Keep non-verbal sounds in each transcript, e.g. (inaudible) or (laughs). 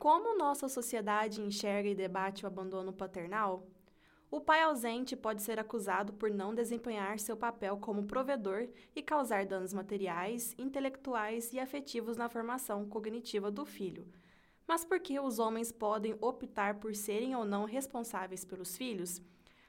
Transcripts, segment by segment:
Como nossa sociedade enxerga e debate o abandono paternal? O pai ausente pode ser acusado por não desempenhar seu papel como provedor e causar danos materiais, intelectuais e afetivos na formação cognitiva do filho. Mas por que os homens podem optar por serem ou não responsáveis pelos filhos?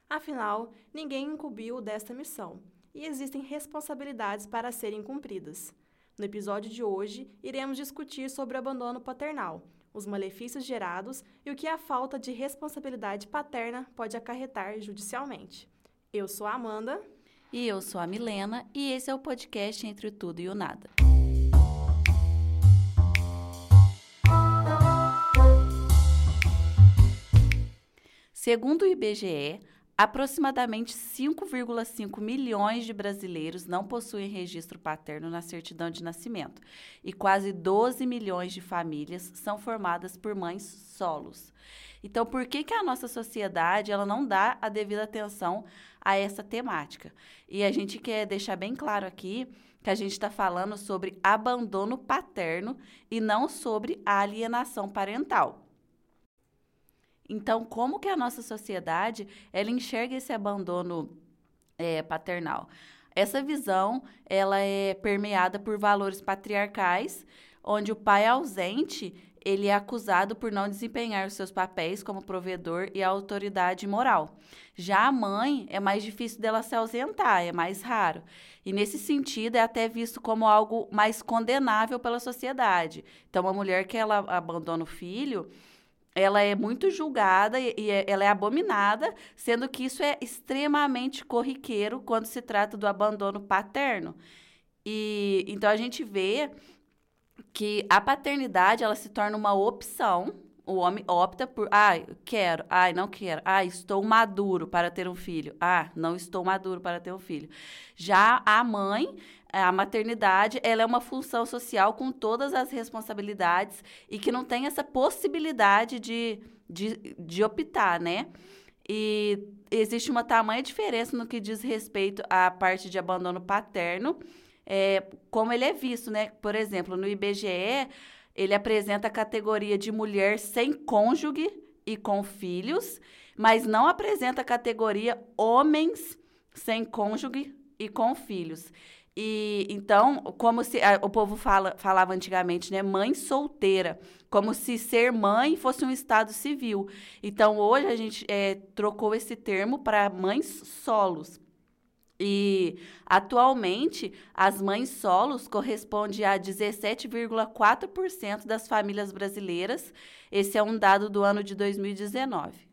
Afinal, ninguém incumbiu desta missão e existem responsabilidades para serem cumpridas. No episódio de hoje, iremos discutir sobre o abandono paternal os malefícios gerados e o que a falta de responsabilidade paterna pode acarretar judicialmente. Eu sou a Amanda. E eu sou a Milena, e esse é o podcast Entre o Tudo e o Nada. Segundo o IBGE, Aproximadamente 5,5 milhões de brasileiros não possuem registro paterno na certidão de nascimento e quase 12 milhões de famílias são formadas por mães solos. Então, por que, que a nossa sociedade ela não dá a devida atenção a essa temática? E a gente quer deixar bem claro aqui que a gente está falando sobre abandono paterno e não sobre alienação parental. Então, como que a nossa sociedade ela enxerga esse abandono é, paternal? Essa visão ela é permeada por valores patriarcais, onde o pai ausente ele é acusado por não desempenhar os seus papéis como provedor e autoridade moral. Já a mãe é mais difícil dela se ausentar, é mais raro. E nesse sentido é até visto como algo mais condenável pela sociedade. Então, uma mulher que ela abandona o filho, ela é muito julgada e, e é, ela é abominada, sendo que isso é extremamente corriqueiro quando se trata do abandono paterno. E então a gente vê que a paternidade ela se torna uma opção. O homem opta por, ah, quero, ah, não quero, ah, estou maduro para ter um filho, ah, não estou maduro para ter um filho. Já a mãe, a maternidade ela é uma função social com todas as responsabilidades e que não tem essa possibilidade de, de, de optar, né? E existe uma tamanha diferença no que diz respeito à parte de abandono paterno, é, como ele é visto, né? Por exemplo, no IBGE, ele apresenta a categoria de mulher sem cônjuge e com filhos, mas não apresenta a categoria homens sem cônjuge e com filhos. E então, como se a, o povo fala, falava antigamente, né, mãe solteira, como se ser mãe fosse um estado civil. Então, hoje a gente é, trocou esse termo para mães solos. E atualmente, as mães solos correspondem a 17,4% das famílias brasileiras. Esse é um dado do ano de 2019.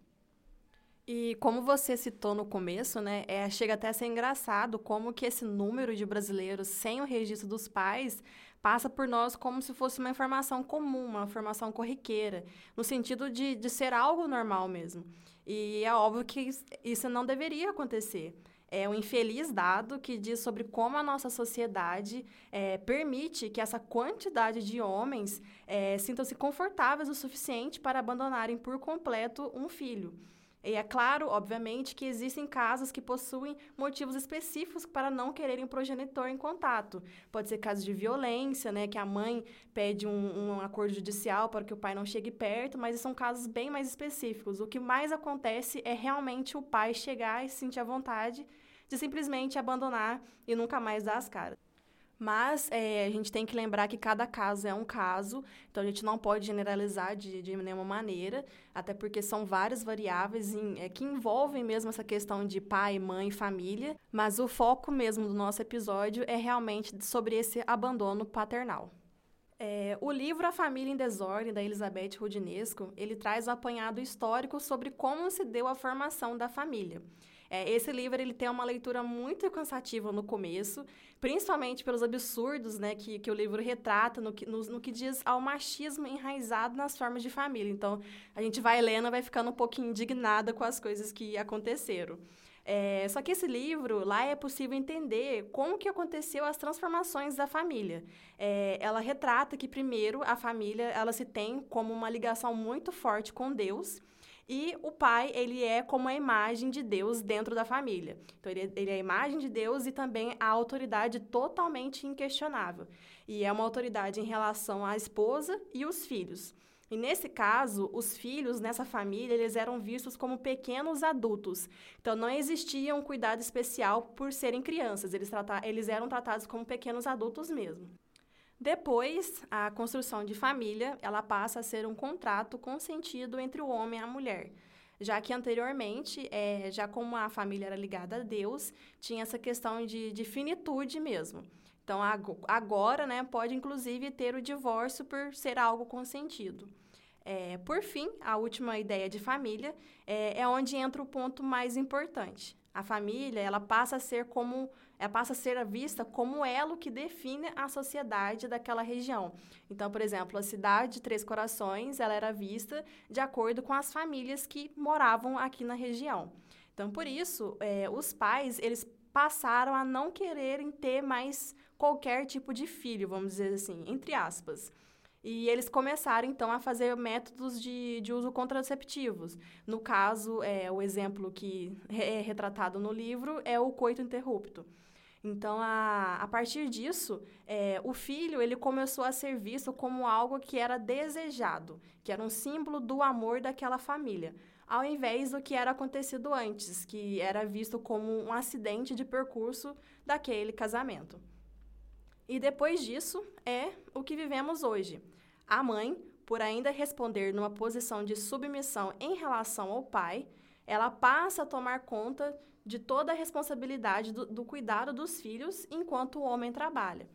E como você citou no começo, né, é, chega até a ser engraçado como que esse número de brasileiros sem o registro dos pais passa por nós como se fosse uma informação comum, uma informação corriqueira, no sentido de, de ser algo normal mesmo. E é óbvio que isso não deveria acontecer. É um infeliz dado que diz sobre como a nossa sociedade é, permite que essa quantidade de homens é, sintam-se confortáveis o suficiente para abandonarem por completo um filho. E é claro, obviamente, que existem casos que possuem motivos específicos para não quererem o progenitor em contato. Pode ser casos de violência, né, que a mãe pede um, um acordo judicial para que o pai não chegue perto, mas são casos bem mais específicos. O que mais acontece é realmente o pai chegar e se sentir à vontade de simplesmente abandonar e nunca mais dar as caras. Mas é, a gente tem que lembrar que cada caso é um caso, então a gente não pode generalizar de, de nenhuma maneira, até porque são várias variáveis em, é, que envolvem mesmo essa questão de pai, mãe, família, mas o foco mesmo do nosso episódio é realmente sobre esse abandono paternal. É, o livro A Família em Desordem, da Elizabeth Rudinesco, ele traz um apanhado histórico sobre como se deu a formação da família. É, esse livro ele tem uma leitura muito cansativa no começo, principalmente pelos absurdos né, que, que o livro retrata no que, no, no que diz ao machismo enraizado nas formas de família. Então, a gente vai lendo vai ficando um pouquinho indignada com as coisas que aconteceram. É, só que esse livro, lá é possível entender como que aconteceu as transformações da família. É, ela retrata que, primeiro, a família ela se tem como uma ligação muito forte com Deus, e o pai, ele é como a imagem de Deus dentro da família. Então, ele, ele é a imagem de Deus e também a autoridade totalmente inquestionável. E é uma autoridade em relação à esposa e os filhos. E nesse caso, os filhos nessa família, eles eram vistos como pequenos adultos. Então não existia um cuidado especial por serem crianças, eles, eles eram tratados como pequenos adultos mesmo. Depois, a construção de família, ela passa a ser um contrato consentido entre o homem e a mulher já que anteriormente, é, já como a família era ligada a Deus, tinha essa questão de, de finitude mesmo. Então, agora, né, pode inclusive ter o divórcio por ser algo consentido. É, por fim, a última ideia de família é, é, onde entra o ponto mais importante. A família, ela passa a ser como, ela passa a ser vista como elo que define a sociedade daquela região. Então, por exemplo, a cidade de Três Corações, ela era vista de acordo com as famílias que moravam aqui na região. Então, por isso, é, os pais, eles passaram a não quererem ter mais qualquer tipo de filho, vamos dizer assim, entre aspas. E eles começaram, então, a fazer métodos de, de uso contraceptivos. No caso, é, o exemplo que é retratado no livro é o coito interrupto. Então, a, a partir disso, é, o filho ele começou a ser visto como algo que era desejado, que era um símbolo do amor daquela família ao invés do que era acontecido antes, que era visto como um acidente de percurso daquele casamento. E depois disso é o que vivemos hoje. A mãe, por ainda responder numa posição de submissão em relação ao pai, ela passa a tomar conta de toda a responsabilidade do, do cuidado dos filhos enquanto o homem trabalha.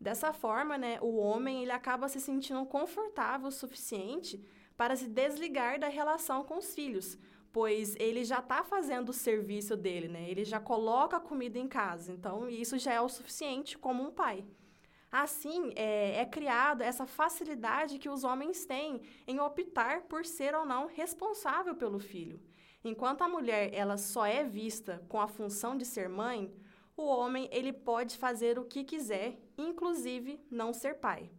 Dessa forma, né, o homem ele acaba se sentindo confortável o suficiente para se desligar da relação com os filhos, pois ele já está fazendo o serviço dele, né? Ele já coloca a comida em casa, então isso já é o suficiente como um pai. Assim, é, é criada essa facilidade que os homens têm em optar por ser ou não responsável pelo filho. Enquanto a mulher ela só é vista com a função de ser mãe, o homem ele pode fazer o que quiser, inclusive não ser pai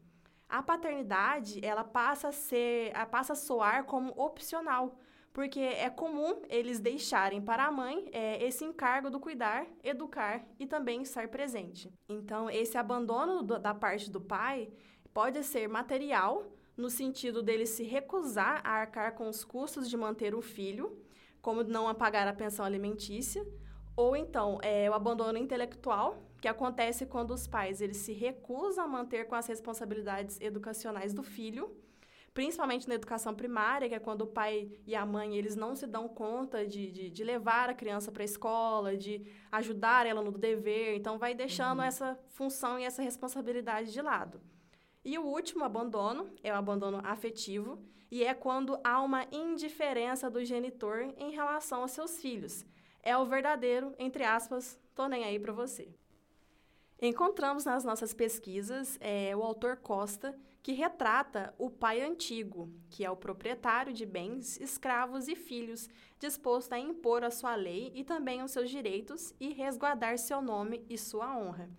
a paternidade ela passa a ser, passa a soar como opcional, porque é comum eles deixarem para a mãe é, esse encargo do cuidar, educar e também estar presente. Então, esse abandono do, da parte do pai pode ser material, no sentido dele se recusar a arcar com os custos de manter o filho, como não a pagar a pensão alimentícia, ou então é, o abandono intelectual, que acontece quando os pais eles se recusam a manter com as responsabilidades educacionais do filho, principalmente na educação primária, que é quando o pai e a mãe eles não se dão conta de, de, de levar a criança para a escola, de ajudar ela no dever, então vai deixando uhum. essa função e essa responsabilidade de lado. E o último abandono é o abandono afetivo, e é quando há uma indiferença do genitor em relação aos seus filhos. É o verdadeiro, entre aspas, tô nem aí para você. Encontramos nas nossas pesquisas é, o autor Costa, que retrata o pai antigo, que é o proprietário de bens, escravos e filhos, disposto a impor a sua lei e também os seus direitos e resguardar seu nome e sua honra.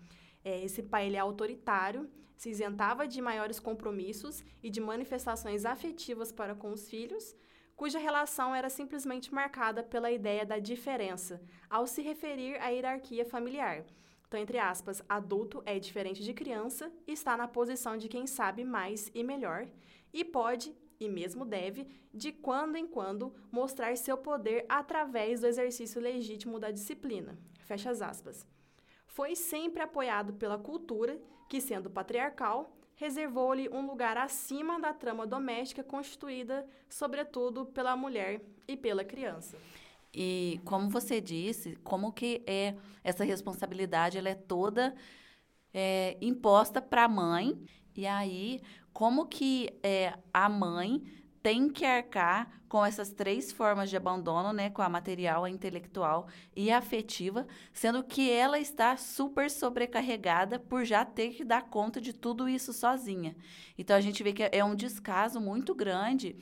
É, esse pai ele é autoritário, se isentava de maiores compromissos e de manifestações afetivas para com os filhos, cuja relação era simplesmente marcada pela ideia da diferença, ao se referir à hierarquia familiar então, entre aspas, adulto é diferente de criança e está na posição de quem sabe mais e melhor e pode, e mesmo deve, de quando em quando, mostrar seu poder através do exercício legítimo da disciplina. Fecha as aspas. Foi sempre apoiado pela cultura, que, sendo patriarcal, reservou-lhe um lugar acima da trama doméstica constituída, sobretudo, pela mulher e pela criança. E como você disse, como que é essa responsabilidade ela é toda é, imposta para a mãe e aí como que é, a mãe tem que arcar com essas três formas de abandono, né, com a material, a intelectual e a afetiva, sendo que ela está super sobrecarregada por já ter que dar conta de tudo isso sozinha. Então a gente vê que é um descaso muito grande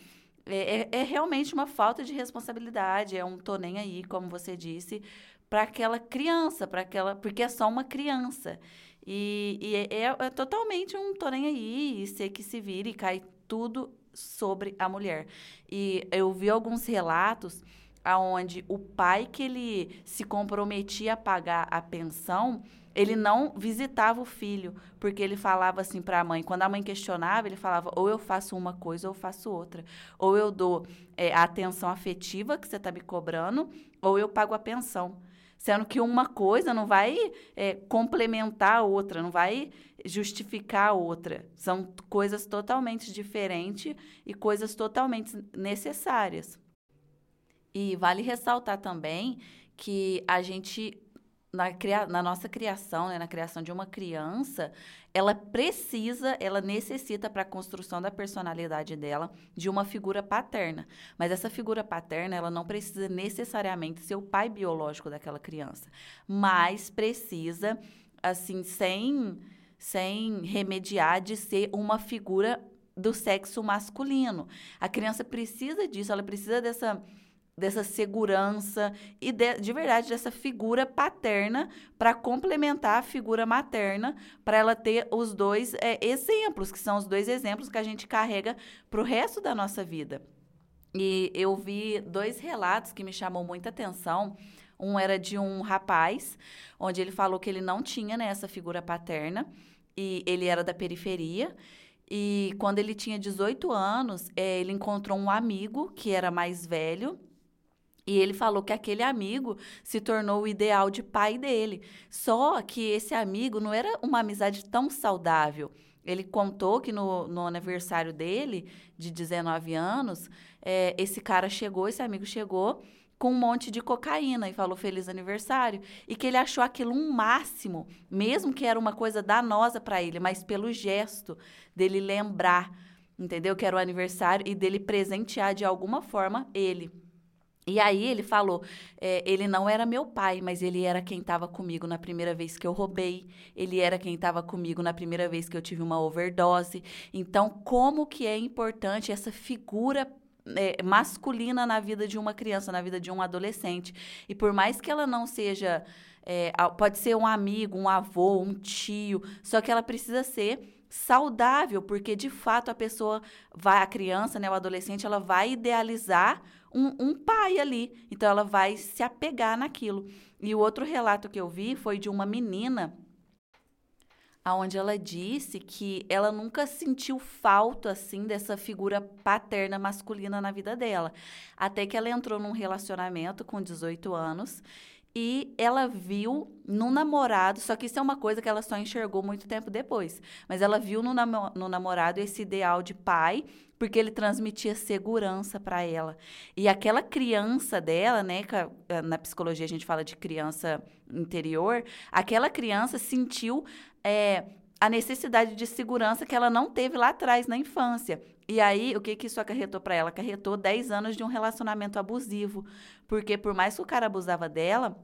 é, é, é, realmente uma falta de responsabilidade, é um tô nem aí, como você disse, para aquela criança, para aquela, porque é só uma criança. E, e é, é, totalmente um tô nem aí, e ser que se vire e cai tudo sobre a mulher. E eu vi alguns relatos aonde o pai que ele se comprometia a pagar a pensão, ele não visitava o filho, porque ele falava assim para a mãe. Quando a mãe questionava, ele falava: ou eu faço uma coisa ou eu faço outra. Ou eu dou é, a atenção afetiva que você está me cobrando, ou eu pago a pensão. Sendo que uma coisa não vai é, complementar a outra, não vai justificar a outra. São coisas totalmente diferentes e coisas totalmente necessárias. E vale ressaltar também que a gente na, cria, na nossa criação, né, na criação de uma criança, ela precisa, ela necessita para a construção da personalidade dela de uma figura paterna. Mas essa figura paterna, ela não precisa necessariamente ser o pai biológico daquela criança, mas precisa, assim, sem, sem remediar, de ser uma figura do sexo masculino. A criança precisa disso, ela precisa dessa dessa segurança e de, de verdade dessa figura paterna para complementar a figura materna, para ela ter os dois é, exemplos, que são os dois exemplos que a gente carrega para o resto da nossa vida. E eu vi dois relatos que me chamou muita atenção. Um era de um rapaz, onde ele falou que ele não tinha né, essa figura paterna, e ele era da periferia. E quando ele tinha 18 anos, é, ele encontrou um amigo que era mais velho e ele falou que aquele amigo se tornou o ideal de pai dele. Só que esse amigo não era uma amizade tão saudável. Ele contou que no, no aniversário dele, de 19 anos, é, esse cara chegou, esse amigo chegou com um monte de cocaína e falou feliz aniversário. E que ele achou aquilo um máximo, mesmo que era uma coisa danosa para ele, mas pelo gesto dele lembrar, entendeu? Que era o aniversário e dele presentear de alguma forma ele. E aí ele falou, é, ele não era meu pai, mas ele era quem estava comigo na primeira vez que eu roubei, ele era quem estava comigo na primeira vez que eu tive uma overdose. Então, como que é importante essa figura é, masculina na vida de uma criança, na vida de um adolescente. E por mais que ela não seja, é, pode ser um amigo, um avô, um tio, só que ela precisa ser saudável, porque de fato a pessoa vai, a criança, né, o adolescente, ela vai idealizar um, um pai ali. Então ela vai se apegar naquilo. E o outro relato que eu vi foi de uma menina aonde ela disse que ela nunca sentiu falta assim dessa figura paterna masculina na vida dela, até que ela entrou num relacionamento com 18 anos e ela viu no namorado, só que isso é uma coisa que ela só enxergou muito tempo depois, mas ela viu no, no namorado esse ideal de pai porque ele transmitia segurança para ela. E aquela criança dela, né, eh, na psicologia a gente fala de criança interior, aquela criança sentiu é, a necessidade de segurança que ela não teve lá atrás, na infância. E aí, o que, que isso acarretou para ela? Acarretou 10 anos de um relacionamento abusivo. Porque por mais que o cara abusava dela,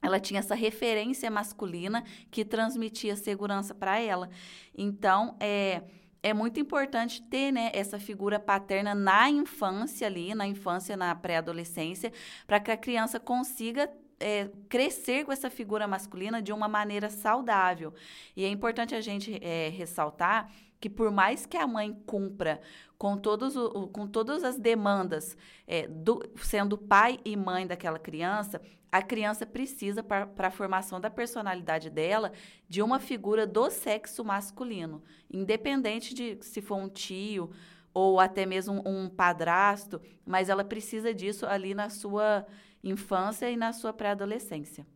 ela tinha essa referência masculina que transmitia segurança para ela. Então, é é muito importante ter né, essa figura paterna na infância ali, na infância, na pré-adolescência, para que a criança consiga é, crescer com essa figura masculina de uma maneira saudável. E é importante a gente é, ressaltar que por mais que a mãe cumpra com, todos o, com todas as demandas, é, do, sendo pai e mãe daquela criança, a criança precisa, para a formação da personalidade dela, de uma figura do sexo masculino, independente de se for um tio ou até mesmo um padrasto, mas ela precisa disso ali na sua infância e na sua pré-adolescência.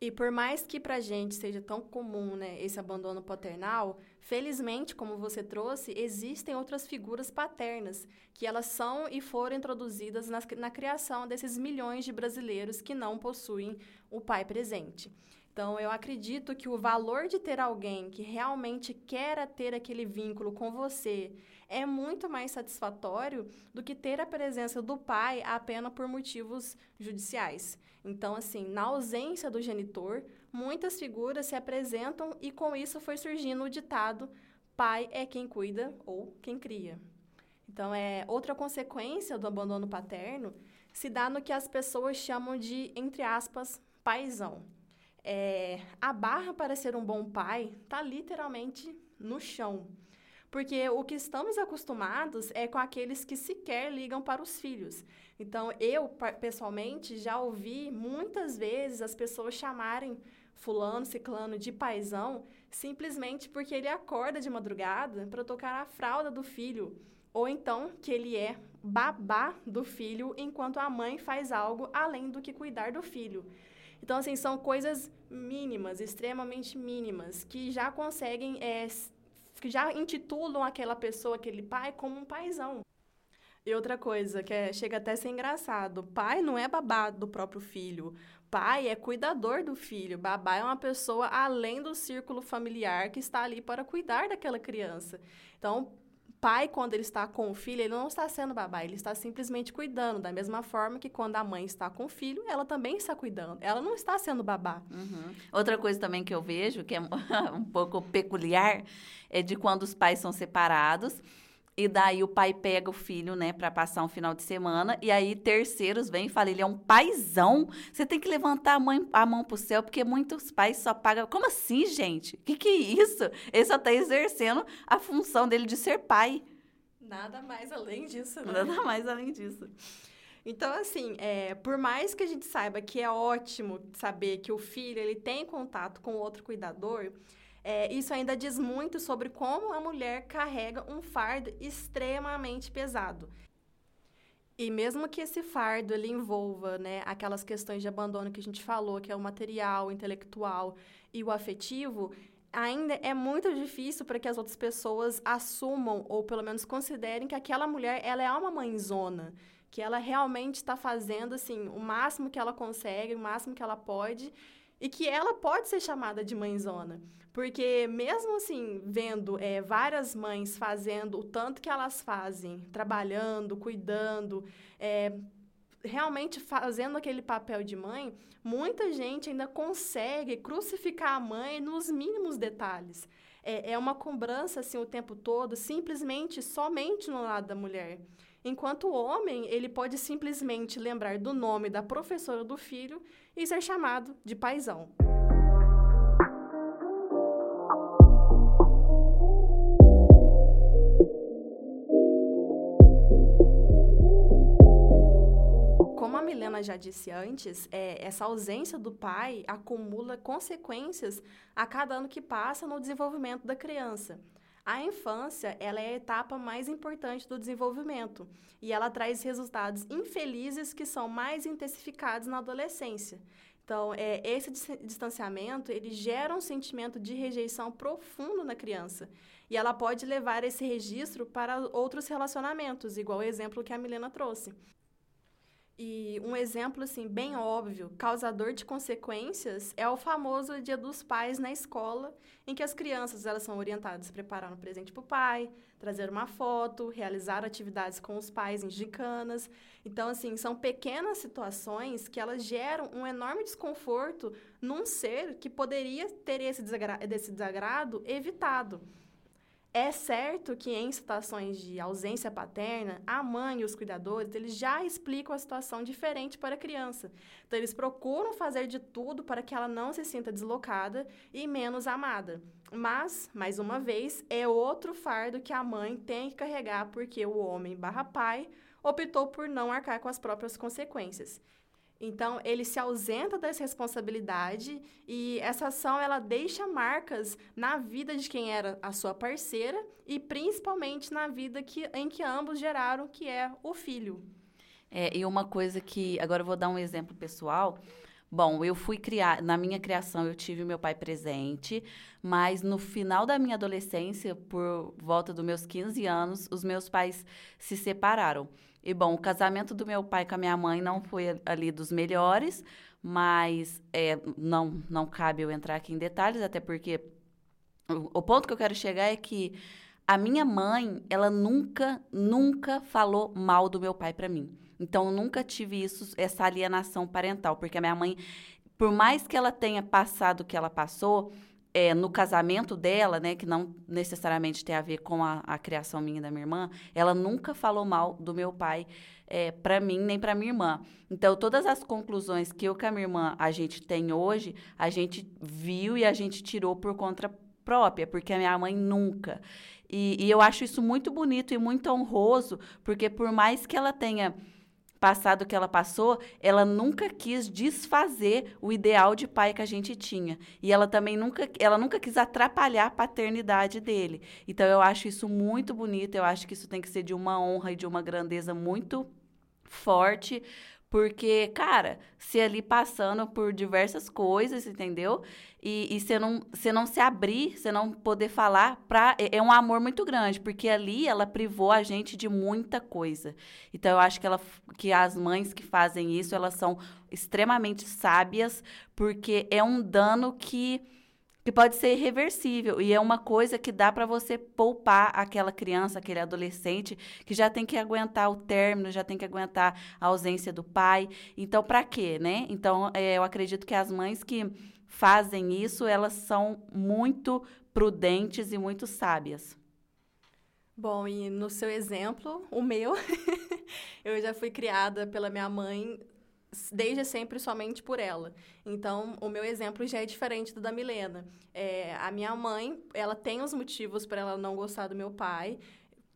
E por mais que para a gente seja tão comum né, esse abandono paternal, felizmente, como você trouxe, existem outras figuras paternas que elas são e foram introduzidas na, na criação desses milhões de brasileiros que não possuem o pai presente. Então, eu acredito que o valor de ter alguém que realmente queira ter aquele vínculo com você é muito mais satisfatório do que ter a presença do pai apenas por motivos judiciais. Então, assim, na ausência do genitor, muitas figuras se apresentam e com isso foi surgindo o ditado: pai é quem cuida ou quem cria. Então, é outra consequência do abandono paterno se dá no que as pessoas chamam de, entre aspas, paizão. É, a barra para ser um bom pai está literalmente no chão. porque o que estamos acostumados é com aqueles que sequer ligam para os filhos. Então, eu, pessoalmente, já ouvi muitas vezes as pessoas chamarem fulano, ciclano de paisão, simplesmente porque ele acorda de madrugada para tocar a fralda do filho, ou então que ele é babá do filho enquanto a mãe faz algo além do que cuidar do filho. Então, assim, são coisas mínimas, extremamente mínimas, que já conseguem, é, que já intitulam aquela pessoa, aquele pai, como um paizão. E outra coisa, que é, chega até a ser engraçado, pai não é babá do próprio filho, pai é cuidador do filho, babá é uma pessoa além do círculo familiar que está ali para cuidar daquela criança. Então, pai, quando ele está com o filho, ele não está sendo babá, ele está simplesmente cuidando. Da mesma forma que quando a mãe está com o filho, ela também está cuidando. Ela não está sendo babá. Uhum. Outra coisa também que eu vejo, que é (laughs) um pouco peculiar, é de quando os pais são separados e daí o pai pega o filho, né, para passar um final de semana. E aí terceiros vêm e falam, ele é um paizão. Você tem que levantar a, mãe, a mão pro céu, porque muitos pais só pagam. Como assim, gente? O que, que é isso? Ele só tá exercendo a função dele de ser pai. Nada mais além disso, né? Nada mais além disso. Então, assim, é, por mais que a gente saiba que é ótimo saber que o filho ele tem contato com outro cuidador, é, isso ainda diz muito sobre como a mulher carrega um fardo extremamente pesado. E mesmo que esse fardo ele envolva né, aquelas questões de abandono que a gente falou, que é o material, o intelectual e o afetivo, ainda é muito difícil para que as outras pessoas assumam ou pelo menos considerem que aquela mulher ela é uma mãezona, que ela realmente está fazendo assim o máximo que ela consegue, o máximo que ela pode e que ela pode ser chamada de mãezona. Porque mesmo assim, vendo é, várias mães fazendo o tanto que elas fazem, trabalhando, cuidando, é, realmente fazendo aquele papel de mãe, muita gente ainda consegue crucificar a mãe nos mínimos detalhes. É, é uma cobrança assim o tempo todo, simplesmente, somente no lado da mulher. Enquanto o homem, ele pode simplesmente lembrar do nome da professora do filho e ser chamado de paisão. Milena já disse antes, é, essa ausência do pai acumula consequências a cada ano que passa no desenvolvimento da criança. A infância, ela é a etapa mais importante do desenvolvimento e ela traz resultados infelizes que são mais intensificados na adolescência. Então, é, esse distanciamento, ele gera um sentimento de rejeição profundo na criança. E ela pode levar esse registro para outros relacionamentos, igual o exemplo que a Milena trouxe. E um exemplo assim bem óbvio, causador de consequências, é o famoso Dia dos Pais na escola, em que as crianças elas são orientadas a preparar um presente para o pai, trazer uma foto, realizar atividades com os pais em gicanas. Então assim, são pequenas situações que elas geram um enorme desconforto num ser que poderia ter esse, desse desagrado evitado. É certo que em situações de ausência paterna, a mãe e os cuidadores, eles já explicam a situação diferente para a criança. Então, eles procuram fazer de tudo para que ela não se sinta deslocada e menos amada. Mas, mais uma vez, é outro fardo que a mãe tem que carregar porque o homem barra pai optou por não arcar com as próprias consequências. Então, ele se ausenta dessa responsabilidade e essa ação ela deixa marcas na vida de quem era a sua parceira e principalmente na vida que, em que ambos geraram, que é o filho. É, e uma coisa que, agora eu vou dar um exemplo pessoal. Bom, eu fui criar, na minha criação eu tive meu pai presente, mas no final da minha adolescência, por volta dos meus 15 anos, os meus pais se separaram. E bom, o casamento do meu pai com a minha mãe não foi ali dos melhores, mas é, não, não cabe eu entrar aqui em detalhes, até porque o, o ponto que eu quero chegar é que a minha mãe, ela nunca, nunca falou mal do meu pai para mim. Então, eu nunca tive isso, essa alienação parental, porque a minha mãe, por mais que ela tenha passado o que ela passou, é, no casamento dela, né, que não necessariamente tem a ver com a, a criação minha e da minha irmã, ela nunca falou mal do meu pai é, para mim nem para minha irmã. Então, todas as conclusões que eu com a minha irmã a gente tem hoje, a gente viu e a gente tirou por conta própria, porque a minha mãe nunca. E, e eu acho isso muito bonito e muito honroso, porque por mais que ela tenha passado que ela passou, ela nunca quis desfazer o ideal de pai que a gente tinha. E ela também nunca, ela nunca quis atrapalhar a paternidade dele. Então eu acho isso muito bonito, eu acho que isso tem que ser de uma honra e de uma grandeza muito forte, porque, cara, se ali passando por diversas coisas, entendeu? E, você não, não se abrir, você não poder falar, pra, é, é um amor muito grande, porque ali ela privou a gente de muita coisa. Então, eu acho que, ela, que as mães que fazem isso, elas são extremamente sábias, porque é um dano que que pode ser irreversível e é uma coisa que dá para você poupar aquela criança, aquele adolescente que já tem que aguentar o término, já tem que aguentar a ausência do pai. Então, para quê, né? Então, é, eu acredito que as mães que fazem isso, elas são muito prudentes e muito sábias. Bom, e no seu exemplo, o meu, (laughs) eu já fui criada pela minha mãe desde sempre somente por ela. Então, o meu exemplo já é diferente do da Milena. É, a minha mãe, ela tem os motivos para ela não gostar do meu pai.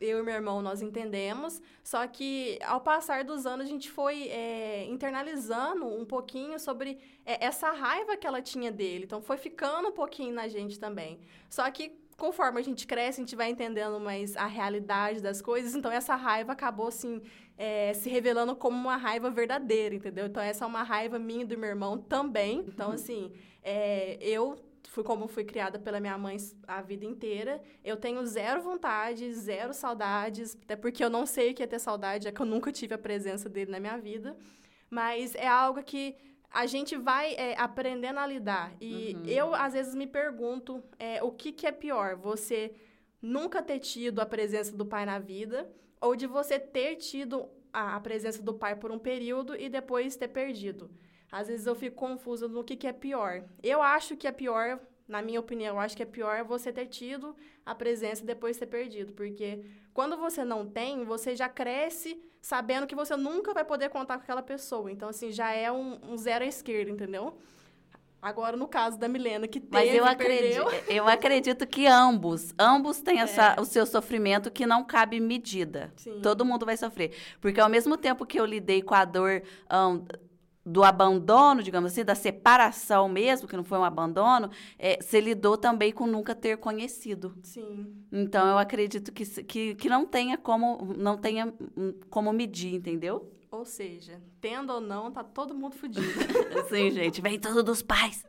Eu e meu irmão, nós entendemos. Só que, ao passar dos anos, a gente foi é, internalizando um pouquinho sobre é, essa raiva que ela tinha dele. Então, foi ficando um pouquinho na gente também. Só que, conforme a gente cresce, a gente vai entendendo mais a realidade das coisas. Então, essa raiva acabou, assim, é, se revelando como uma raiva verdadeira, entendeu? Então, essa é uma raiva minha e do meu irmão também. Então, uhum. assim, é, eu fui como fui criada pela minha mãe a vida inteira. Eu tenho zero vontade, zero saudades, até porque eu não sei o que é ter saudade, é que eu nunca tive a presença dele na minha vida. Mas é algo que a gente vai é, aprendendo a lidar. E uhum. eu, às vezes, me pergunto é, o que, que é pior, você nunca ter tido a presença do pai na vida ou de você ter tido a, presença do pai por um período e depois ter perdido. Às vezes eu fico confusa no que, que é pior. Eu acho que é pior, na minha opinião, eu acho que é pior você ter tido a presença e depois ter perdido. Porque quando você não tem, você já cresce sabendo que você nunca vai poder contar com aquela pessoa. Então, assim, já é um, um zero à esquerda, entendeu? Agora, no caso da Milena, que teve, Mas eu acredito, (laughs) eu acredito que ambos, ambos têm essa, é. o seu sofrimento que não cabe medida. Sim. Todo mundo vai sofrer. Porque ao mesmo tempo que eu lidei com a dor um, do abandono, digamos assim, da separação mesmo, que não foi um abandono, é, você lidou também com nunca ter conhecido. Sim. Então, eu acredito que, que, que não tenha como não tenha hum, como medir, entendeu? Ou seja, tendo ou não, tá todo mundo fudido. (laughs) Sim, gente, vem tudo dos pais.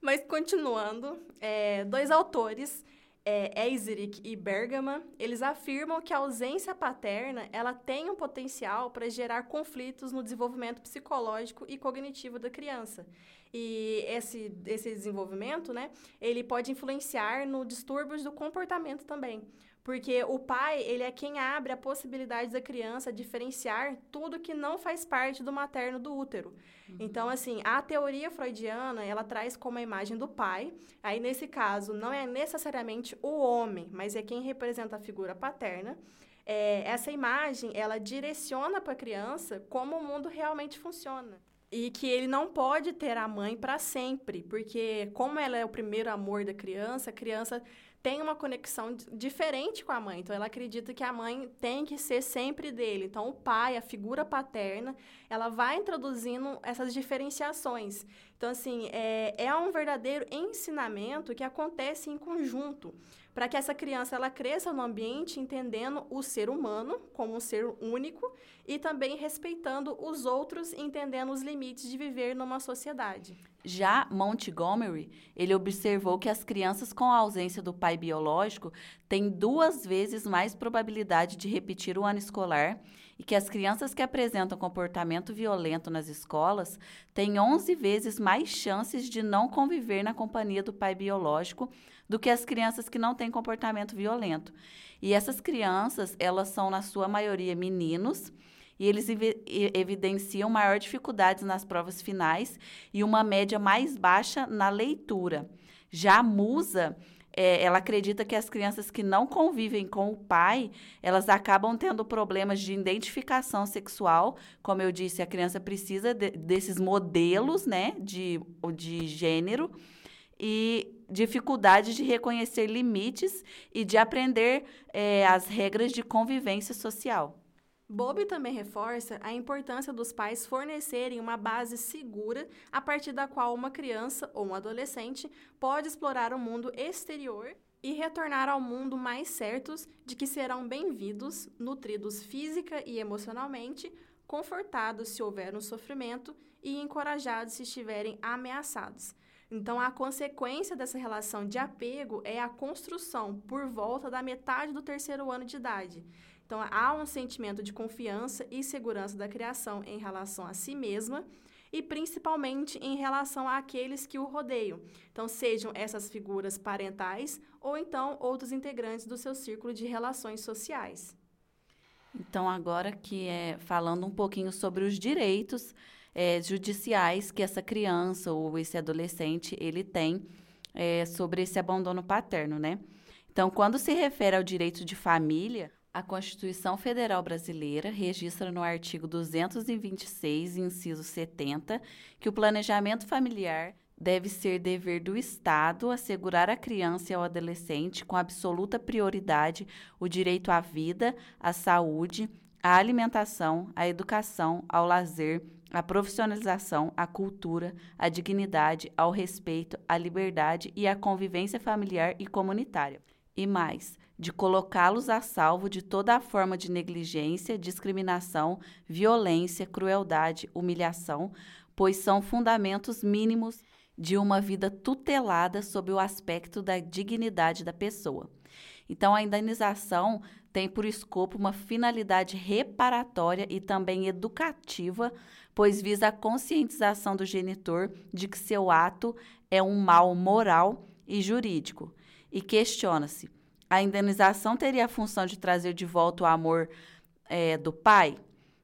Mas continuando, é, dois autores, é, Eiserick e Bergman, eles afirmam que a ausência paterna ela tem um potencial para gerar conflitos no desenvolvimento psicológico e cognitivo da criança. E esse, esse desenvolvimento, né, ele pode influenciar no distúrbios do comportamento também. Porque o pai, ele é quem abre a possibilidade da criança diferenciar tudo que não faz parte do materno do útero. Uhum. Então, assim, a teoria freudiana, ela traz como a imagem do pai. Aí, nesse caso, não é necessariamente o homem, mas é quem representa a figura paterna. É, essa imagem, ela direciona para a criança como o mundo realmente funciona. E que ele não pode ter a mãe para sempre, porque como ela é o primeiro amor da criança, a criança tem uma conexão diferente com a mãe. Então, ela acredita que a mãe tem que ser sempre dele. Então, o pai, a figura paterna, ela vai introduzindo essas diferenciações. Então, assim, é, é um verdadeiro ensinamento que acontece em conjunto para que essa criança ela cresça no ambiente entendendo o ser humano como um ser único e também respeitando os outros, entendendo os limites de viver numa sociedade. Já Montgomery, ele observou que as crianças com a ausência do pai biológico têm duas vezes mais probabilidade de repetir o ano escolar e que as crianças que apresentam comportamento violento nas escolas têm 11 vezes mais chances de não conviver na companhia do pai biológico do que as crianças que não têm comportamento violento. E essas crianças, elas são na sua maioria meninos e eles evidenciam maior dificuldades nas provas finais e uma média mais baixa na leitura. Já a Musa, é, ela acredita que as crianças que não convivem com o pai, elas acabam tendo problemas de identificação sexual. Como eu disse, a criança precisa de, desses modelos, né, de, de gênero. E dificuldade de reconhecer limites e de aprender é, as regras de convivência social. Bobby também reforça a importância dos pais fornecerem uma base segura a partir da qual uma criança ou um adolescente pode explorar o mundo exterior e retornar ao mundo mais certos de que serão bem-vindos, nutridos física e emocionalmente, confortados se houver um sofrimento e encorajados se estiverem ameaçados. Então, a consequência dessa relação de apego é a construção por volta da metade do terceiro ano de idade. Então, há um sentimento de confiança e segurança da criação em relação a si mesma e principalmente em relação àqueles que o rodeiam. Então, sejam essas figuras parentais ou então outros integrantes do seu círculo de relações sociais. Então, agora que é falando um pouquinho sobre os direitos é, judiciais que essa criança ou esse adolescente ele tem é, sobre esse abandono paterno, né? Então, quando se refere ao direito de família, a Constituição Federal Brasileira registra no artigo 226, inciso 70, que o planejamento familiar deve ser dever do Estado assegurar à criança e ao adolescente, com absoluta prioridade, o direito à vida, à saúde, à alimentação, à educação, ao lazer, à profissionalização, à cultura, à dignidade, ao respeito, à liberdade e à convivência familiar e comunitária. E mais, de colocá-los a salvo de toda a forma de negligência, discriminação, violência, crueldade, humilhação, pois são fundamentos mínimos de uma vida tutelada sob o aspecto da dignidade da pessoa. Então, a indenização tem por escopo uma finalidade reparatória e também educativa, pois visa a conscientização do genitor de que seu ato é um mal moral e jurídico. E questiona-se a indenização teria a função de trazer de volta o amor é, do pai?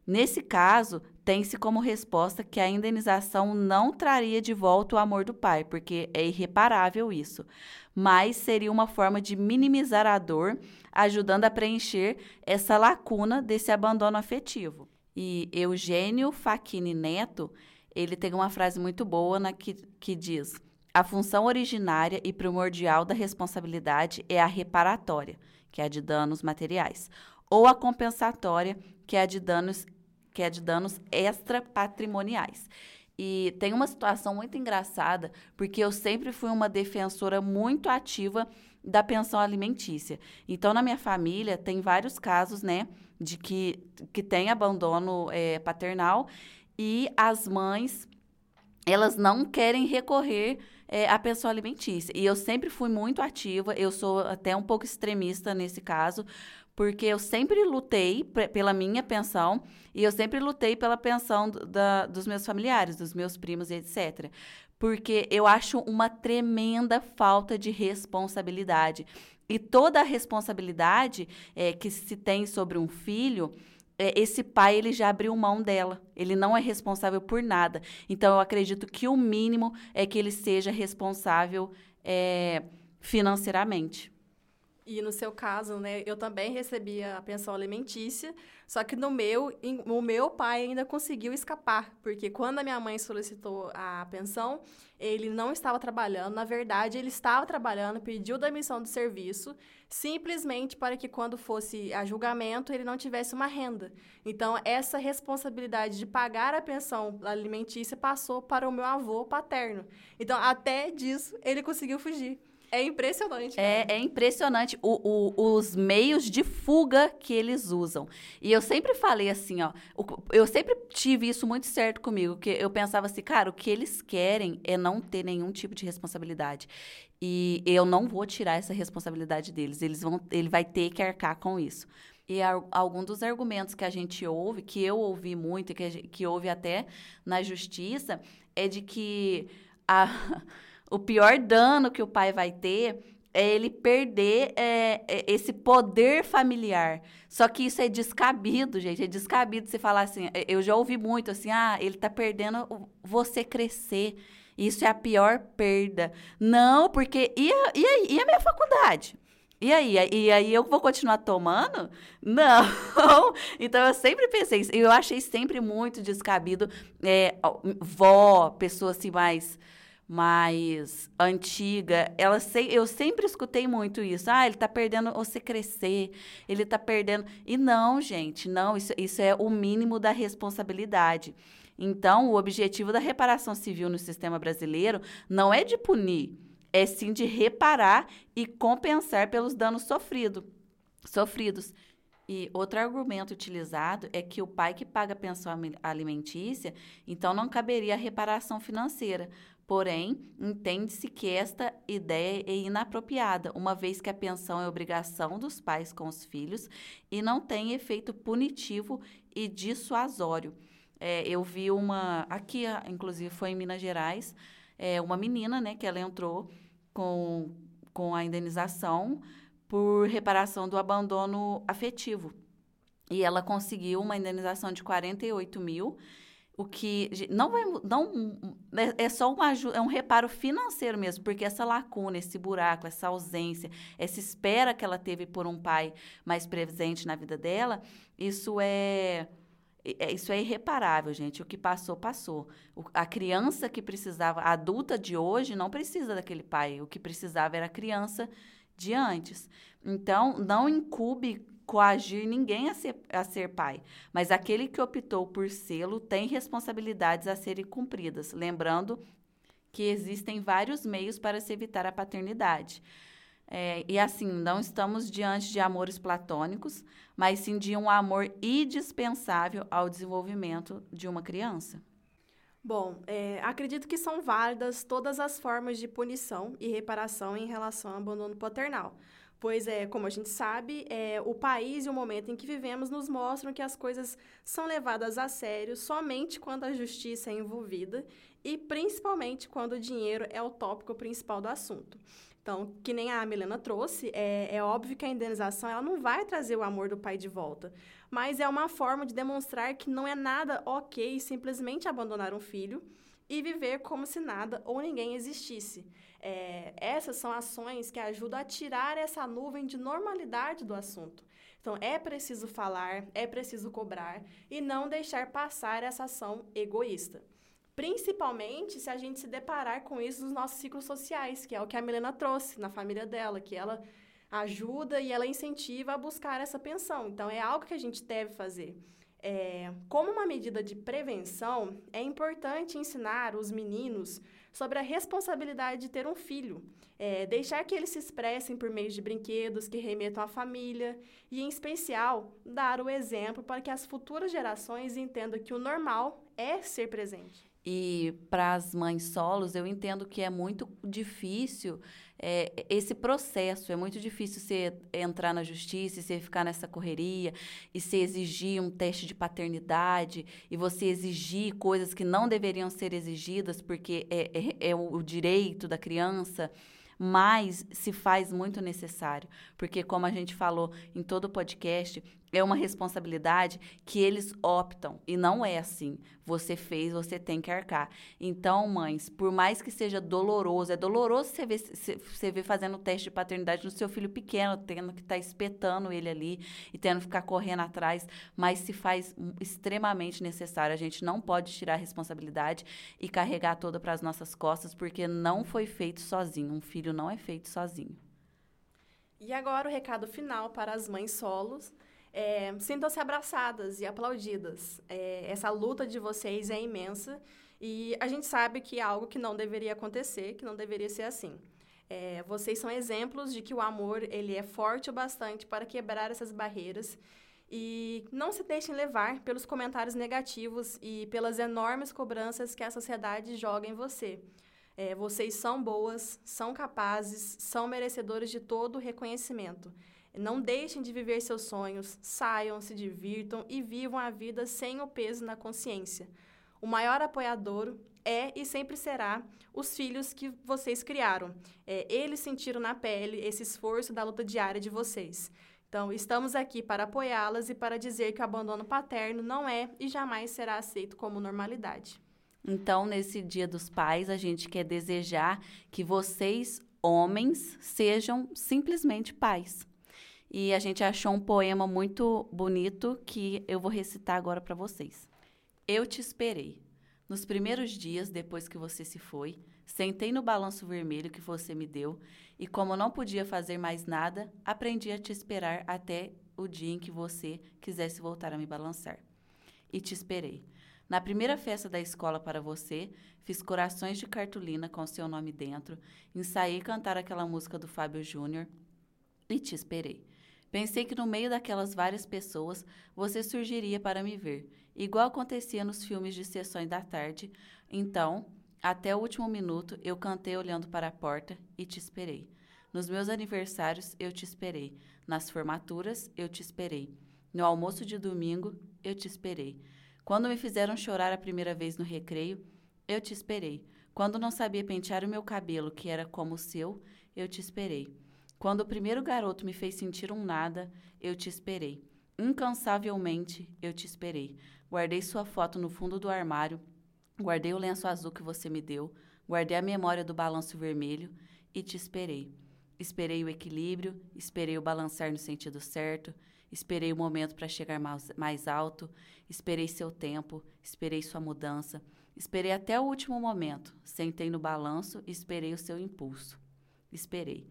Nesse caso, tem-se como resposta que a indenização não traria de volta o amor do pai, porque é irreparável isso, mas seria uma forma de minimizar a dor, ajudando a preencher essa lacuna desse abandono afetivo. E Eugênio Facchini Neto, ele tem uma frase muito boa na que, que diz: a função originária e primordial da responsabilidade é a reparatória, que é a de danos materiais, ou a compensatória, que é a de danos, que é de danos extrapatrimoniais. E tem uma situação muito engraçada, porque eu sempre fui uma defensora muito ativa da pensão alimentícia. Então, na minha família, tem vários casos, né, de que, que tem abandono é, paternal e as mães, elas não querem recorrer é, a pensão alimentícia. E eu sempre fui muito ativa, eu sou até um pouco extremista nesse caso, porque eu sempre lutei pela minha pensão e eu sempre lutei pela pensão da, dos meus familiares, dos meus primos, etc. Porque eu acho uma tremenda falta de responsabilidade. E toda a responsabilidade é, que se tem sobre um filho é, esse pai ele já abriu mão dela. Ele não é responsável por nada. Então eu acredito que o mínimo é que ele seja responsável é, financeiramente. E no seu caso, né, eu também recebia a pensão alimentícia, só que no meu, o meu pai ainda conseguiu escapar, porque quando a minha mãe solicitou a pensão, ele não estava trabalhando, na verdade, ele estava trabalhando, pediu demissão do serviço, simplesmente para que quando fosse a julgamento, ele não tivesse uma renda. Então, essa responsabilidade de pagar a pensão alimentícia passou para o meu avô paterno. Então, até disso, ele conseguiu fugir. É impressionante. É, é, impressionante o, o, os meios de fuga que eles usam. E eu sempre falei assim, ó. Eu sempre tive isso muito certo comigo, que eu pensava assim, cara, o que eles querem é não ter nenhum tipo de responsabilidade. E eu não vou tirar essa responsabilidade deles. Eles vão, ele vai ter que arcar com isso. E algum dos argumentos que a gente ouve, que eu ouvi muito, que, que ouve até na justiça, é de que a o pior dano que o pai vai ter é ele perder é, é, esse poder familiar. Só que isso é descabido, gente. É descabido você falar assim. É, eu já ouvi muito assim: ah, ele tá perdendo você crescer. Isso é a pior perda. Não, porque. E a, e a, e a minha faculdade? E aí? E aí eu vou continuar tomando? Não. (laughs) Então eu sempre pensei isso. Eu achei sempre muito descabido. É, vó, pessoa assim mais mais antiga, ela se, eu sempre escutei muito isso. Ah, ele está perdendo você crescer, ele está perdendo. E não, gente, não, isso, isso é o mínimo da responsabilidade. Então, o objetivo da reparação civil no sistema brasileiro não é de punir, é sim de reparar e compensar pelos danos sofrido, sofridos. E outro argumento utilizado é que o pai que paga a pensão alimentícia, então não caberia a reparação financeira, Porém, entende-se que esta ideia é inapropriada, uma vez que a pensão é obrigação dos pais com os filhos e não tem efeito punitivo e dissuasório. É, eu vi uma, aqui, inclusive, foi em Minas Gerais, é, uma menina, né, que ela entrou com, com a indenização por reparação do abandono afetivo. E ela conseguiu uma indenização de 48 mil o que não vai não é, é só uma é um reparo financeiro mesmo porque essa lacuna esse buraco essa ausência essa espera que ela teve por um pai mais presente na vida dela isso é, é isso é irreparável gente. O que passou passou. A criança que precisava a adulta de hoje não precisa daquele pai. O que precisava era a criança de antes então não incube coagir ninguém a ser, a ser pai, mas aquele que optou por sê-lo tem responsabilidades a serem cumpridas, lembrando que existem vários meios para se evitar a paternidade. É, e assim, não estamos diante de amores platônicos, mas sim de um amor indispensável ao desenvolvimento de uma criança. Bom, é, acredito que são válidas todas as formas de punição e reparação em relação ao abandono paternal. Pois é, como a gente sabe, é, o país e o momento em que vivemos nos mostram que as coisas são levadas a sério somente quando a justiça é envolvida e principalmente quando o dinheiro é o tópico principal do assunto. Então, que nem a Milena trouxe, é, é óbvio que a indenização ela não vai trazer o amor do pai de volta, mas é uma forma de demonstrar que não é nada ok simplesmente abandonar um filho e viver como se nada ou ninguém existisse. É, essas são ações que ajudam a tirar essa nuvem de normalidade do assunto. Então, é preciso falar, é preciso cobrar e não deixar passar essa ação egoísta. Principalmente se a gente se deparar com isso nos nossos ciclos sociais, que é o que a Milena trouxe na família dela, que ela ajuda e ela incentiva a buscar essa pensão. Então, é algo que a gente deve fazer. É, como uma medida de prevenção, é importante ensinar os meninos sobre a responsabilidade de ter um filho, é, deixar que eles se expressem por meio de brinquedos que remetam à família e, em especial, dar o exemplo para que as futuras gerações entendam que o normal é ser presente. E para as mães solos, eu entendo que é muito difícil é, esse processo. É muito difícil você entrar na justiça e você ficar nessa correria e você exigir um teste de paternidade e você exigir coisas que não deveriam ser exigidas porque é, é, é o direito da criança mas se faz muito necessário, porque como a gente falou em todo o podcast, é uma responsabilidade que eles optam e não é assim. Você fez, você tem que arcar. Então, mães, por mais que seja doloroso, é doloroso você ver, você ver fazendo o teste de paternidade no seu filho pequeno, tendo que estar tá espetando ele ali e tendo que ficar correndo atrás, mas se faz extremamente necessário. A gente não pode tirar a responsabilidade e carregar toda para as nossas costas, porque não foi feito sozinho. Um filho não é feito sozinho. E agora o recado final para as mães solos é, Sintam-se abraçadas e aplaudidas. É, essa luta de vocês é imensa e a gente sabe que é algo que não deveria acontecer, que não deveria ser assim. É, vocês são exemplos de que o amor ele é forte o bastante para quebrar essas barreiras e não se deixem levar pelos comentários negativos e pelas enormes cobranças que a sociedade joga em você. É, vocês são boas, são capazes, são merecedores de todo o reconhecimento. Não deixem de viver seus sonhos, saiam, se divirtam e vivam a vida sem o peso na consciência. O maior apoiador é e sempre será os filhos que vocês criaram. É, eles sentiram na pele esse esforço da luta diária de vocês. Então, estamos aqui para apoiá-las e para dizer que o abandono paterno não é e jamais será aceito como normalidade. Então, nesse Dia dos Pais, a gente quer desejar que vocês, homens, sejam simplesmente pais. E a gente achou um poema muito bonito que eu vou recitar agora para vocês. Eu te esperei. Nos primeiros dias depois que você se foi, Sentei no balanço vermelho que você me deu e, como não podia fazer mais nada, aprendi a te esperar até o dia em que você quisesse voltar a me balançar. E te esperei. Na primeira festa da escola para você, fiz corações de cartolina com seu nome dentro, ensaiei cantar aquela música do Fábio Júnior e te esperei. Pensei que no meio daquelas várias pessoas você surgiria para me ver, igual acontecia nos filmes de sessões da tarde. Então, até o último minuto, eu cantei olhando para a porta e te esperei. Nos meus aniversários, eu te esperei. Nas formaturas, eu te esperei. No almoço de domingo, eu te esperei. Quando me fizeram chorar a primeira vez no recreio, eu te esperei. Quando não sabia pentear o meu cabelo, que era como o seu, eu te esperei. Quando o primeiro garoto me fez sentir um nada, eu te esperei. Incansavelmente, eu te esperei. Guardei sua foto no fundo do armário, guardei o lenço azul que você me deu, guardei a memória do balanço vermelho e te esperei. Esperei o equilíbrio, esperei o balançar no sentido certo, esperei o momento para chegar mais, mais alto, esperei seu tempo, esperei sua mudança, esperei até o último momento, sentei no balanço e esperei o seu impulso. Esperei.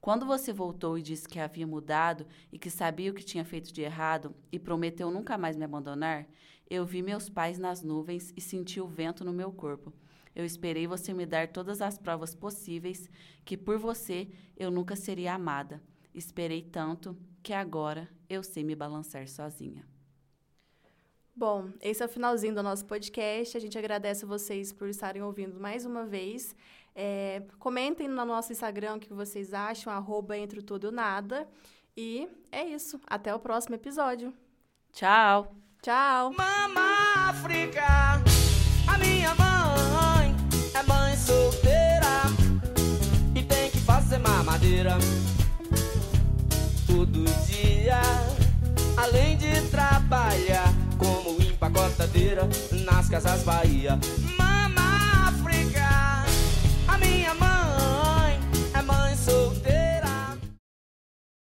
Quando você voltou e disse que havia mudado e que sabia o que tinha feito de errado e prometeu nunca mais me abandonar, eu vi meus pais nas nuvens e senti o vento no meu corpo. Eu esperei você me dar todas as provas possíveis que por você eu nunca seria amada. Esperei tanto que agora eu sei me balançar sozinha. Bom, esse é o finalzinho do nosso podcast. A gente agradece vocês por estarem ouvindo mais uma vez. É, comentem no nosso Instagram o que vocês acham, arroba entre tudo e nada. E é isso. Até o próximo episódio. Tchau. Tchau. Mama África, a minha mãe é mãe solteira e tem que fazer mamadeira todo dia, além de trabalhar como empacotadeira nas casas Bahia. Mama África, a minha mãe